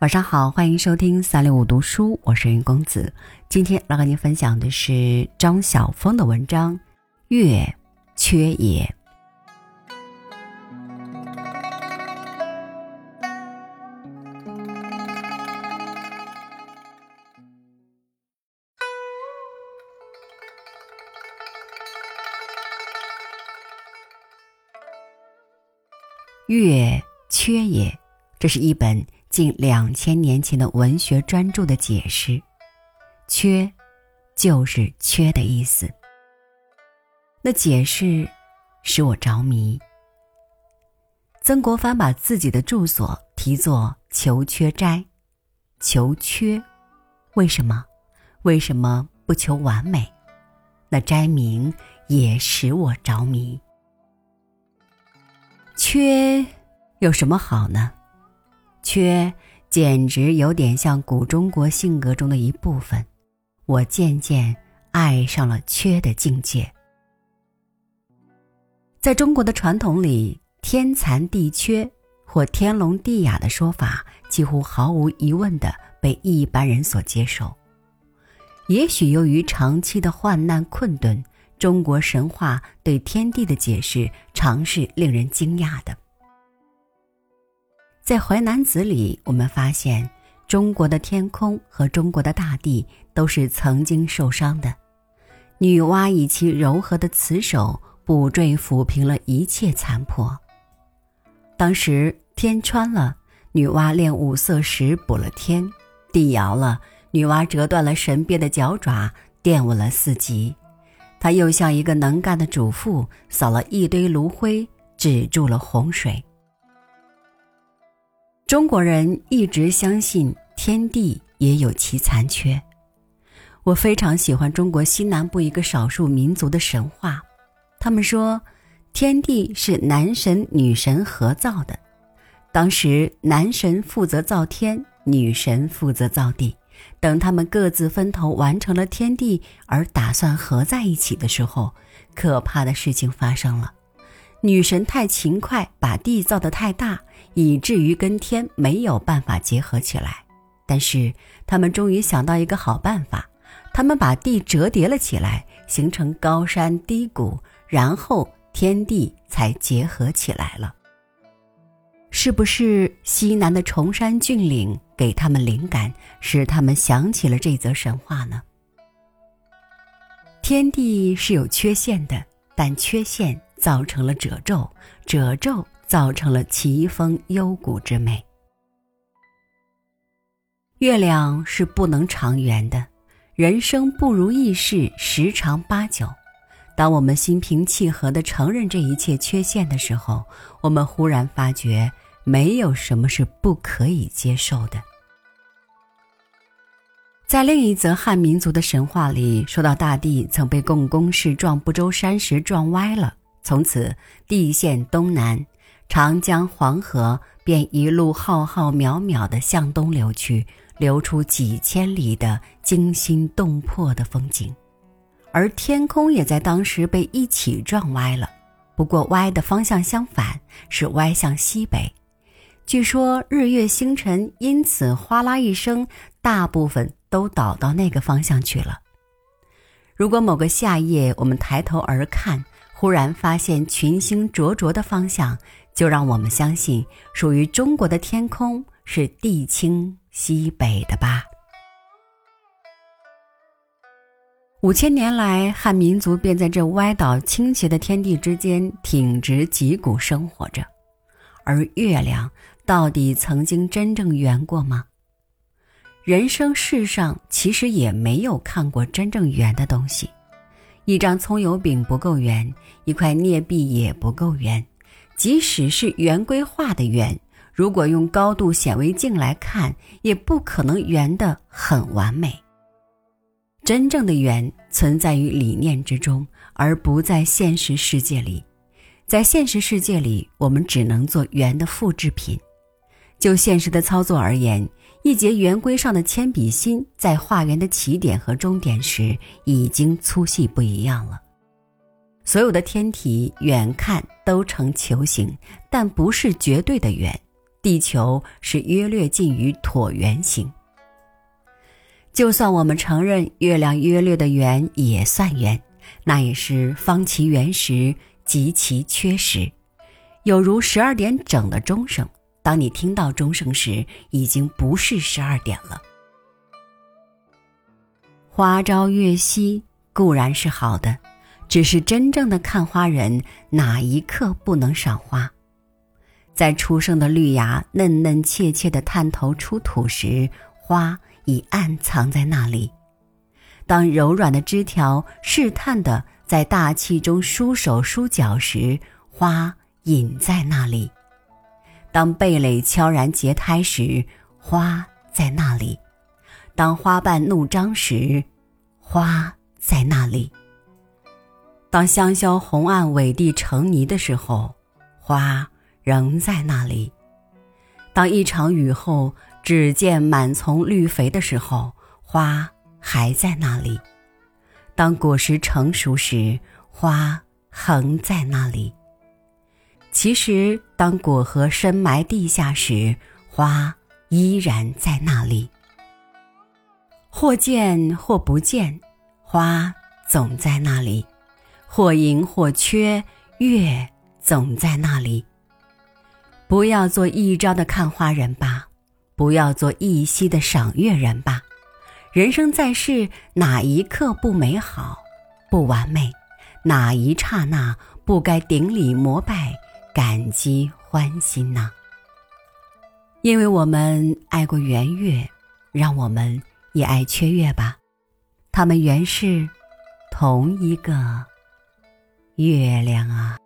晚上好，欢迎收听三六五读书，我是云公子。今天来和您分享的是张晓峰的文章《月缺也》。月缺也，这是一本。近两千年前的文学专著的解释，“缺”就是“缺”的意思。那解释使我着迷。曾国藩把自己的住所题作“求缺斋”，求缺，为什么？为什么不求完美？那斋名也使我着迷。缺有什么好呢？缺，简直有点像古中国性格中的一部分。我渐渐爱上了缺的境界。在中国的传统里，“天残地缺”或“天聋地哑”的说法，几乎毫无疑问的被一般人所接受。也许由于长期的患难困顿，中国神话对天地的解释常是令人惊讶的。在《淮南子》里，我们发现中国的天空和中国的大地都是曾经受伤的。女娲以其柔和的慈手补缀抚平了一切残破。当时天穿了，女娲炼五色石补了天；地摇了，女娲折断了神鳖的脚爪，垫稳了四极。她又像一个能干的主妇，扫了一堆炉灰，止住了洪水。中国人一直相信天地也有其残缺。我非常喜欢中国西南部一个少数民族的神话，他们说，天地是男神女神合造的，当时男神负责造天，女神负责造地。等他们各自分头完成了天地，而打算合在一起的时候，可怕的事情发生了。女神太勤快，把地造得太大，以至于跟天没有办法结合起来。但是他们终于想到一个好办法，他们把地折叠了起来，形成高山低谷，然后天地才结合起来了。是不是西南的崇山峻岭给他们灵感，使他们想起了这则神话呢？天地是有缺陷的，但缺陷。造成了褶皱，褶皱造成了奇峰幽谷之美。月亮是不能长圆的，人生不如意事十常八九。当我们心平气和地承认这一切缺陷的时候，我们忽然发觉，没有什么是不可以接受的。在另一则汉民族的神话里，说到大地曾被共工氏撞不周山时撞歪了。从此，地陷东南，长江、黄河便一路浩浩渺渺地向东流去，流出几千里的惊心动魄的风景。而天空也在当时被一起撞歪了，不过歪的方向相反，是歪向西北。据说日月星辰因此哗啦一声，大部分都倒到那个方向去了。如果某个夏夜，我们抬头而看，忽然发现群星灼灼的方向，就让我们相信属于中国的天空是地倾西北的吧。五千年来，汉民族便在这歪倒倾斜的天地之间挺直脊骨生活着。而月亮到底曾经真正圆过吗？人生世上其实也没有看过真正圆的东西。一张葱油饼不够圆，一块镍币也不够圆，即使是圆规画的圆，如果用高度显微镜来看，也不可能圆得很完美。真正的圆存在于理念之中，而不在现实世界里。在现实世界里，我们只能做圆的复制品。就现实的操作而言。一节圆规上的铅笔芯，在画圆的起点和终点时，已经粗细不一样了。所有的天体远看都呈球形，但不是绝对的圆，地球是约略近于椭圆形。就算我们承认月亮约略的圆也算圆，那也是方其圆时极其缺实，有如十二点整的钟声。当你听到钟声时，已经不是十二点了。花朝月夕固然是好的，只是真正的看花人哪一刻不能赏花？在初生的绿芽嫩嫩怯怯的探头出土时，花已暗藏在那里；当柔软的枝条试探的在大气中舒手舒脚时，花隐在那里；当蓓蕾悄然结胎时，花在那里；当花瓣怒张时，花在那里；当香消红暗委地成泥的时候，花。仍在那里。当一场雨后，只见满丛绿肥的时候，花还在那里；当果实成熟时，花横在那里。其实，当果核深埋地下时，花依然在那里。或见或不见，花总在那里；或盈或缺，月总在那里。不要做一朝的看花人吧，不要做一夕的赏月人吧。人生在世，哪一刻不美好、不完美？哪一刹那不该顶礼膜拜、感激欢心呢？因为我们爱过圆月，让我们也爱缺月吧。他们原是同一个月亮啊。